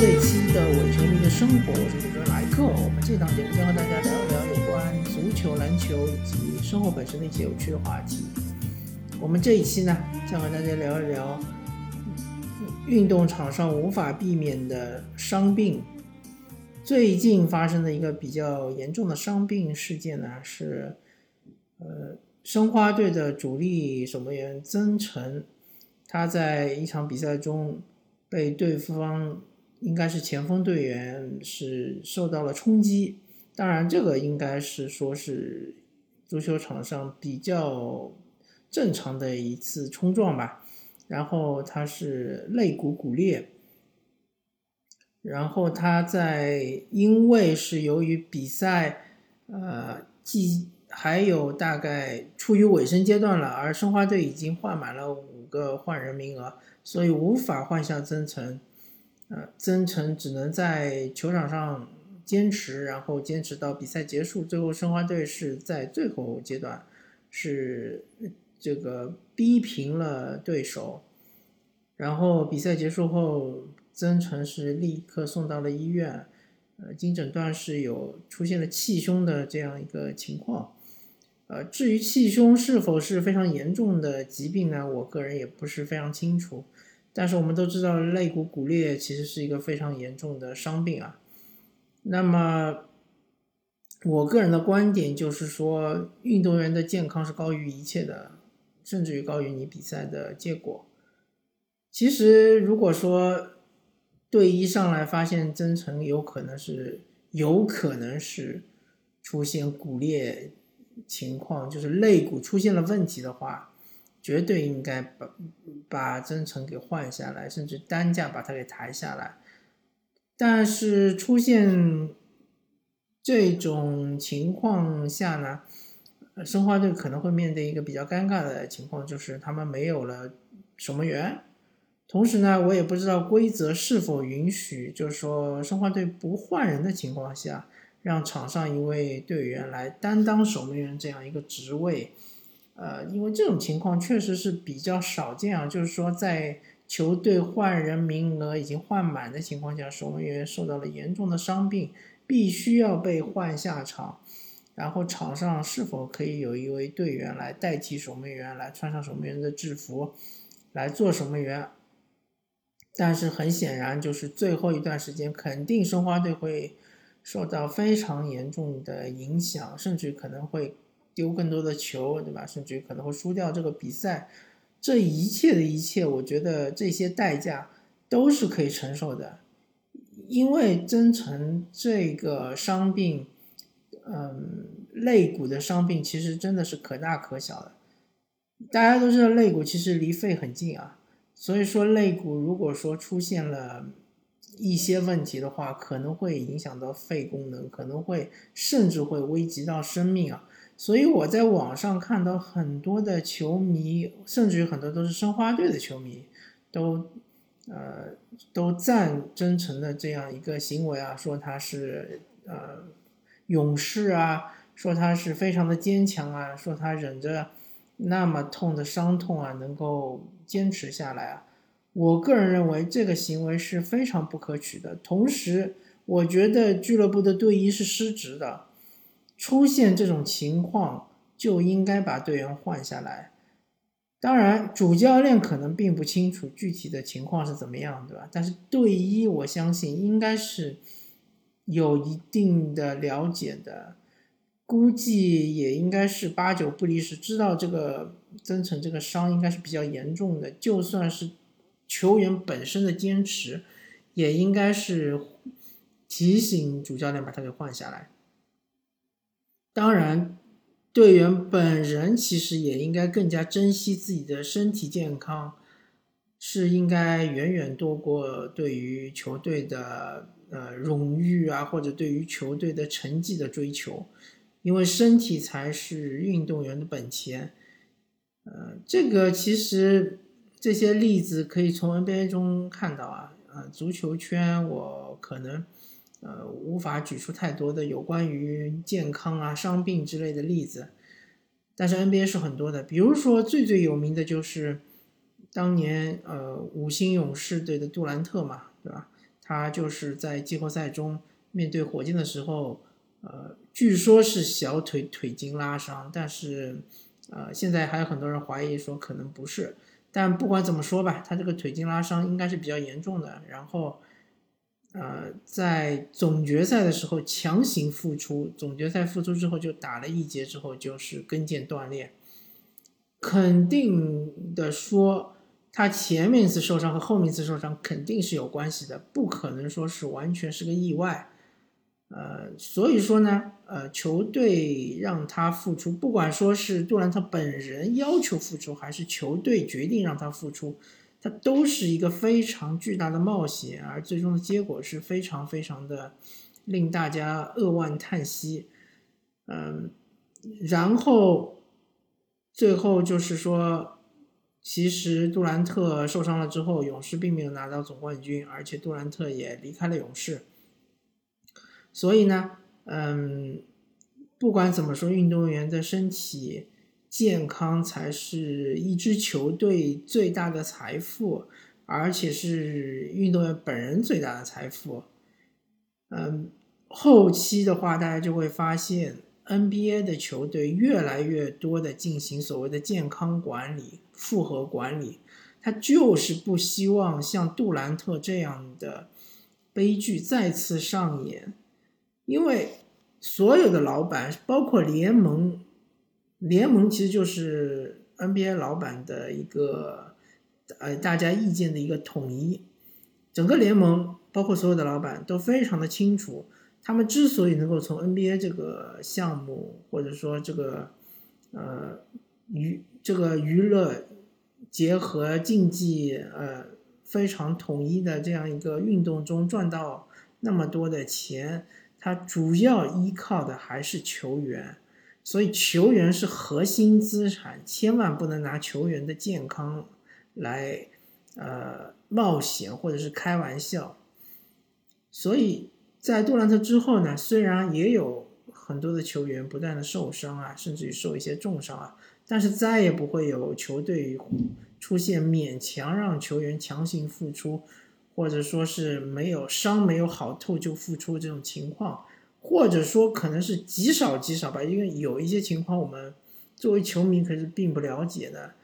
这一期的伪球迷的生活，我是主持人莱克。我们这档节目将和大家聊一聊有关足球、篮球以及生活本身的一些有趣的话题。我们这一期呢，将和大家聊一聊运动场上无法避免的伤病。最近发生的一个比较严重的伤病事件呢，是呃申花队的主力守门员曾诚，他在一场比赛中被对方应该是前锋队员是受到了冲击。当然，这个应该是说是足球场上比较正常的一次冲撞吧。然后他是肋骨骨裂。然后他在因为是由于比赛，呃，既还有大概处于尾声阶段了，而申花队已经换满了五个换人名额，所以无法换下增城，呃，曾诚只能在球场上坚持，然后坚持到比赛结束。最后申花队是在最后阶段是这个逼平了对手，然后比赛结束后。曾诚是立刻送到了医院，呃，经诊断是有出现了气胸的这样一个情况，呃，至于气胸是否是非常严重的疾病呢？我个人也不是非常清楚，但是我们都知道肋骨骨裂其实是一个非常严重的伤病啊。那么，我个人的观点就是说，运动员的健康是高于一切的，甚至于高于你比赛的结果。其实，如果说，队医上来发现曾诚有可能是有可能是出现骨裂情况，就是肋骨出现了问题的话，绝对应该把把曾诚给换下来，甚至单价把他给抬下来。但是出现这种情况下呢，申花队可能会面对一个比较尴尬的情况，就是他们没有了守门员。同时呢，我也不知道规则是否允许，就是说申花队不换人的情况下，让场上一位队员来担当守门员这样一个职位。呃，因为这种情况确实是比较少见啊，就是说在球队换人名额已经换满的情况下，守门员受到了严重的伤病，必须要被换下场，然后场上是否可以有一位队员来代替守门员，来穿上守门员的制服，来做守门员？但是很显然，就是最后一段时间，肯定申花队会受到非常严重的影响，甚至可能会丢更多的球，对吧？甚至可能会输掉这个比赛。这一切的一切，我觉得这些代价都是可以承受的，因为曾诚这个伤病，嗯，肋骨的伤病其实真的是可大可小的。大家都知道，肋骨其实离肺很近啊。所以说，肋骨如果说出现了一些问题的话，可能会影响到肺功能，可能会甚至会危及到生命啊。所以我在网上看到很多的球迷，甚至于很多都是申花队的球迷，都呃都赞真诚的这样一个行为啊，说他是呃勇士啊，说他是非常的坚强啊，说他忍着。那么痛的伤痛啊，能够坚持下来啊，我个人认为这个行为是非常不可取的。同时，我觉得俱乐部的队医是失职的，出现这种情况就应该把队员换下来。当然，主教练可能并不清楚具体的情况是怎么样，对吧？但是队医我相信应该是有一定的了解的。估计也应该是八九不离十，知道这个曾诚这个伤应该是比较严重的。就算是球员本身的坚持，也应该是提醒主教练把他给换下来。当然，队员本人其实也应该更加珍惜自己的身体健康，是应该远远多过对于球队的呃荣誉啊，或者对于球队的成绩的追求。因为身体才是运动员的本钱，呃，这个其实这些例子可以从 NBA 中看到啊，呃，足球圈我可能呃无法举出太多的有关于健康啊、伤病之类的例子，但是 NBA 是很多的，比如说最最有名的就是当年呃五星勇士队的杜兰特嘛，对吧？他就是在季后赛中面对火箭的时候，呃，据说是小腿腿筋拉伤，但是，呃，现在还有很多人怀疑说可能不是。但不管怎么说吧，他这个腿筋拉伤应该是比较严重的。然后，呃，在总决赛的时候强行复出，总决赛复出之后就打了一节之后就是跟腱断裂。肯定的说，他前面一次受伤和后面一次受伤肯定是有关系的，不可能说是完全是个意外。呃，所以说呢，呃，球队让他复出，不管说是杜兰特本人要求复出，还是球队决定让他复出，它都是一个非常巨大的冒险，而最终的结果是非常非常的令大家扼腕叹息。嗯，然后最后就是说，其实杜兰特受伤了之后，勇士并没有拿到总冠军，而且杜兰特也离开了勇士。所以呢，嗯，不管怎么说，运动员的身体健康才是一支球队最大的财富，而且是运动员本人最大的财富。嗯，后期的话，大家就会发现，NBA 的球队越来越多的进行所谓的健康管理、复合管理，他就是不希望像杜兰特这样的悲剧再次上演。因为所有的老板，包括联盟，联盟其实就是 NBA 老板的一个，呃，大家意见的一个统一。整个联盟，包括所有的老板都非常的清楚，他们之所以能够从 NBA 这个项目，或者说这个，呃，娱这个娱乐结合竞技，呃，非常统一的这样一个运动中赚到那么多的钱。它主要依靠的还是球员，所以球员是核心资产，千万不能拿球员的健康来呃冒险或者是开玩笑。所以在杜兰特之后呢，虽然也有很多的球员不断的受伤啊，甚至于受一些重伤啊，但是再也不会有球队出现勉强让球员强行复出。或者说是没有伤没有好透就复出这种情况，或者说可能是极少极少吧，因为有一些情况我们作为球迷可是并不了解的。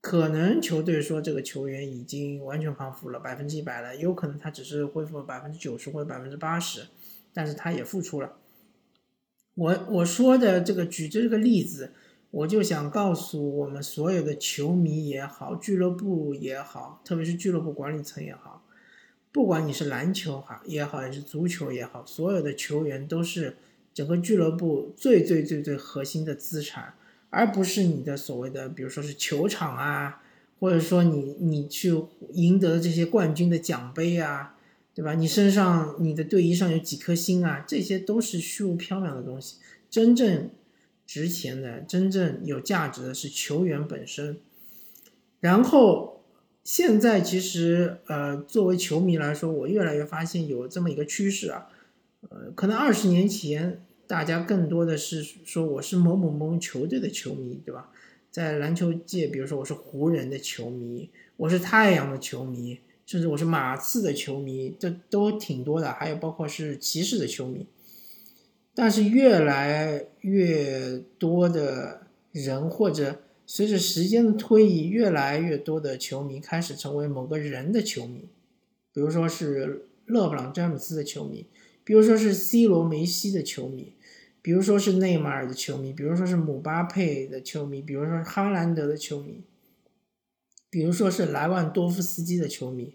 可能球队说这个球员已经完全康复了，百分之一百了，有可能他只是恢复了百分之九十或者百分之八十，但是他也复出了。我我说的这个举这个例子。我就想告诉我们所有的球迷也好，俱乐部也好，特别是俱乐部管理层也好，不管你是篮球好也好，还是足球也好，所有的球员都是整个俱乐部最最最最核心的资产，而不是你的所谓的，比如说是球场啊，或者说你你去赢得这些冠军的奖杯啊，对吧？你身上你的队衣上有几颗星啊，这些都是虚无缥缈的东西，真正。值钱的、真正有价值的是球员本身。然后现在其实，呃，作为球迷来说，我越来越发现有这么一个趋势啊，呃，可能二十年前大家更多的是说我是某某某球队的球迷，对吧？在篮球界，比如说我是湖人的球迷，我是太阳的球迷，甚至我是马刺的球迷，这都挺多的。还有包括是骑士的球迷。但是越来越多的人，或者随着时间的推移，越来越多的球迷开始成为某个人的球迷，比如说是勒布朗·詹姆斯的球迷，比如说是 C 罗、梅西的球迷，比如说是内马尔的球迷，比如说是姆巴佩的球迷，比如说是哈兰德的球迷，比如说是莱万多夫斯基的球迷，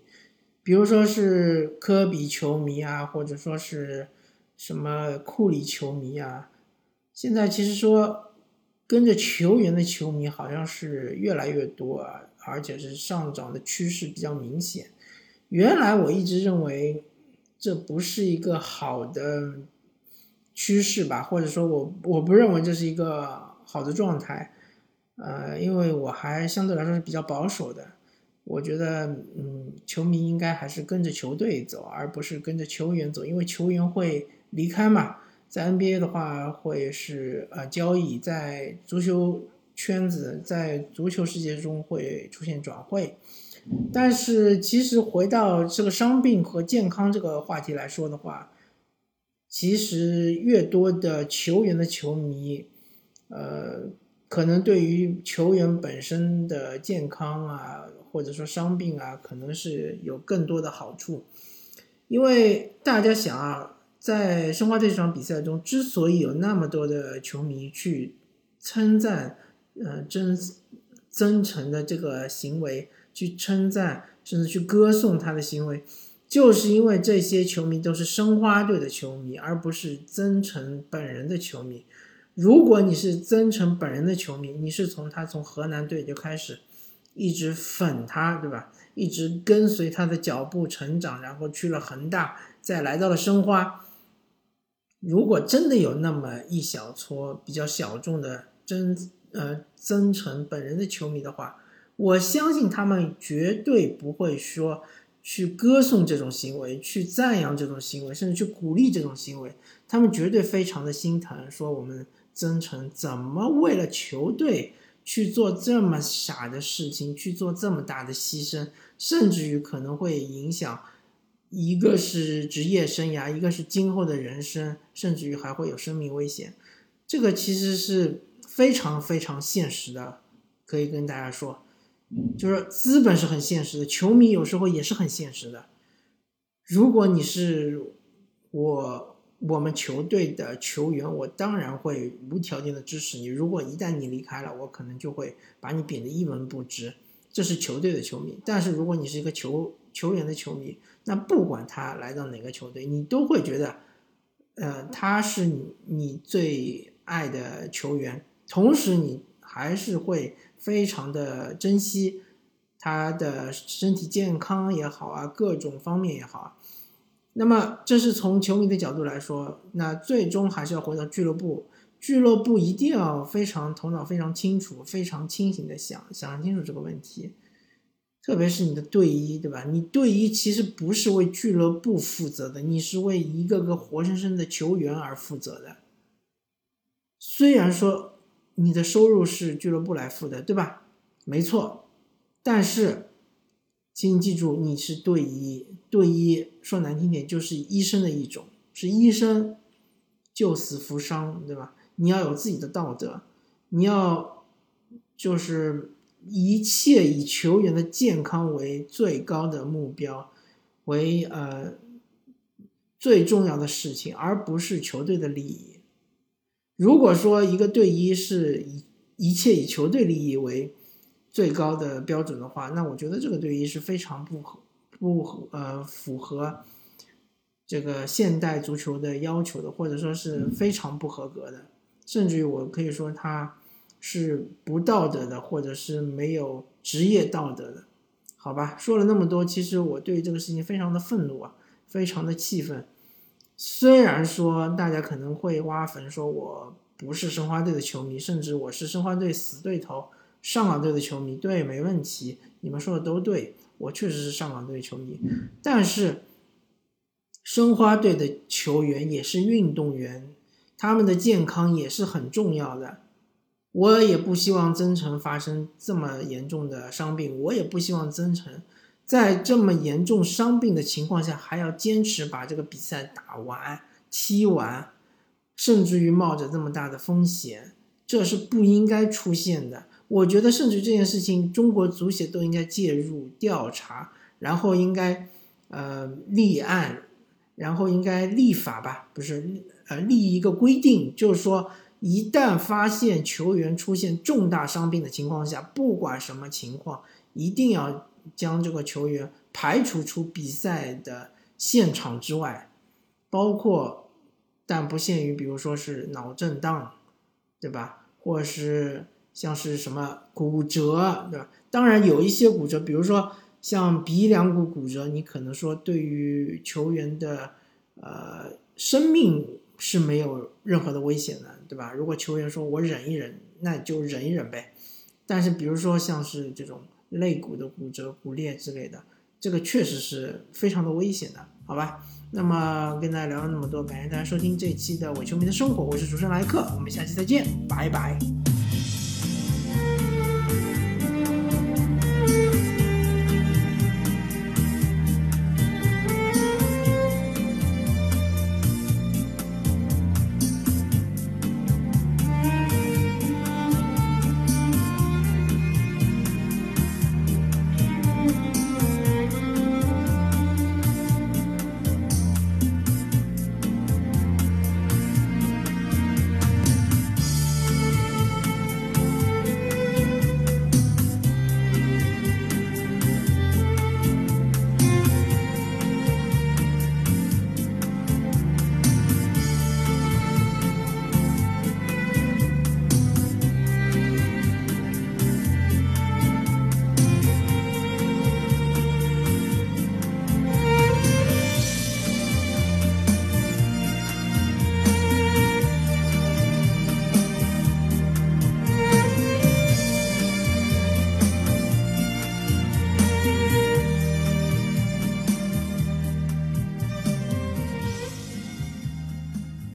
比如说是科比球迷啊，或者说是。什么库里球迷啊？现在其实说跟着球员的球迷好像是越来越多啊，而且是上涨的趋势比较明显。原来我一直认为这不是一个好的趋势吧，或者说我我不认为这是一个好的状态。呃，因为我还相对来说是比较保守的，我觉得嗯，球迷应该还是跟着球队走，而不是跟着球员走，因为球员会。离开嘛，在 NBA 的话会是呃交易，在足球圈子，在足球世界中会出现转会，但是其实回到这个伤病和健康这个话题来说的话，其实越多的球员的球迷，呃，可能对于球员本身的健康啊，或者说伤病啊，可能是有更多的好处。因为大家想啊，在申花队这场比赛中，之所以有那么多的球迷去称赞，呃，真真诚的这个行为，去称赞甚至去歌颂他的行为。就是因为这些球迷都是申花队的球迷，而不是曾诚本人的球迷。如果你是曾诚本人的球迷，你是从他从河南队就开始，一直粉他，对吧？一直跟随他的脚步成长，然后去了恒大，再来到了申花。如果真的有那么一小撮比较小众的真呃曾诚本人的球迷的话，我相信他们绝对不会说。去歌颂这种行为，去赞扬这种行为，甚至去鼓励这种行为，他们绝对非常的心疼。说我们曾诚怎么为了球队去做这么傻的事情，去做这么大的牺牲，甚至于可能会影响一个是职业生涯，一个是今后的人生，甚至于还会有生命危险。这个其实是非常非常现实的，可以跟大家说。就是资本是很现实的，球迷有时候也是很现实的。如果你是我我们球队的球员，我当然会无条件的支持你。如果一旦你离开了，我可能就会把你贬得一文不值。这是球队的球迷。但是如果你是一个球球员的球迷，那不管他来到哪个球队，你都会觉得，呃，他是你你最爱的球员，同时你还是会。非常的珍惜他的身体健康也好啊，各种方面也好啊。那么这是从球迷的角度来说，那最终还是要回到俱乐部，俱乐部一定要非常头脑非常清楚、非常清醒的想想清楚这个问题。特别是你的队医，对吧？你队医其实不是为俱乐部负责的，你是为一个个活生生的球员而负责的。虽然说。你的收入是俱乐部来付的，对吧？没错，但是，请你记住，你是队医，队医说难听点就是医生的一种，是医生救死扶伤，对吧？你要有自己的道德，你要就是一切以球员的健康为最高的目标，为呃最重要的事情，而不是球队的利益。如果说一个队医是以一切以球队利益为最高的标准的话，那我觉得这个队医是非常不合不合呃符合这个现代足球的要求的，或者说是非常不合格的，甚至于我可以说他是不道德的，或者是没有职业道德的，好吧？说了那么多，其实我对这个事情非常的愤怒啊，非常的气愤。虽然说大家可能会挖坟，说我不是申花队的球迷，甚至我是申花队死对头上港队的球迷。对，没问题，你们说的都对，我确实是上港队的球迷。但是，申花队的球员也是运动员，他们的健康也是很重要的。我也不希望曾诚发生这么严重的伤病，我也不希望曾诚。在这么严重伤病的情况下，还要坚持把这个比赛打完、踢完，甚至于冒着这么大的风险，这是不应该出现的。我觉得，甚至这件事情，中国足协都应该介入调查，然后应该呃立案，然后应该立法吧，不是呃立一个规定，就是说，一旦发现球员出现重大伤病的情况下，不管什么情况，一定要。将这个球员排除出比赛的现场之外，包括但不限于，比如说是脑震荡，对吧？或是像是什么骨折，对吧？当然有一些骨折，比如说像鼻梁骨骨折，你可能说对于球员的呃生命是没有任何的危险的，对吧？如果球员说我忍一忍，那就忍一忍呗。但是比如说像是这种。肋骨的骨折、骨裂之类的，这个确实是非常的危险的，好吧？那么跟大家聊了那么多，感谢大家收听这一期的伪球迷的生活，我是主持人莱克，我们下期再见，拜拜。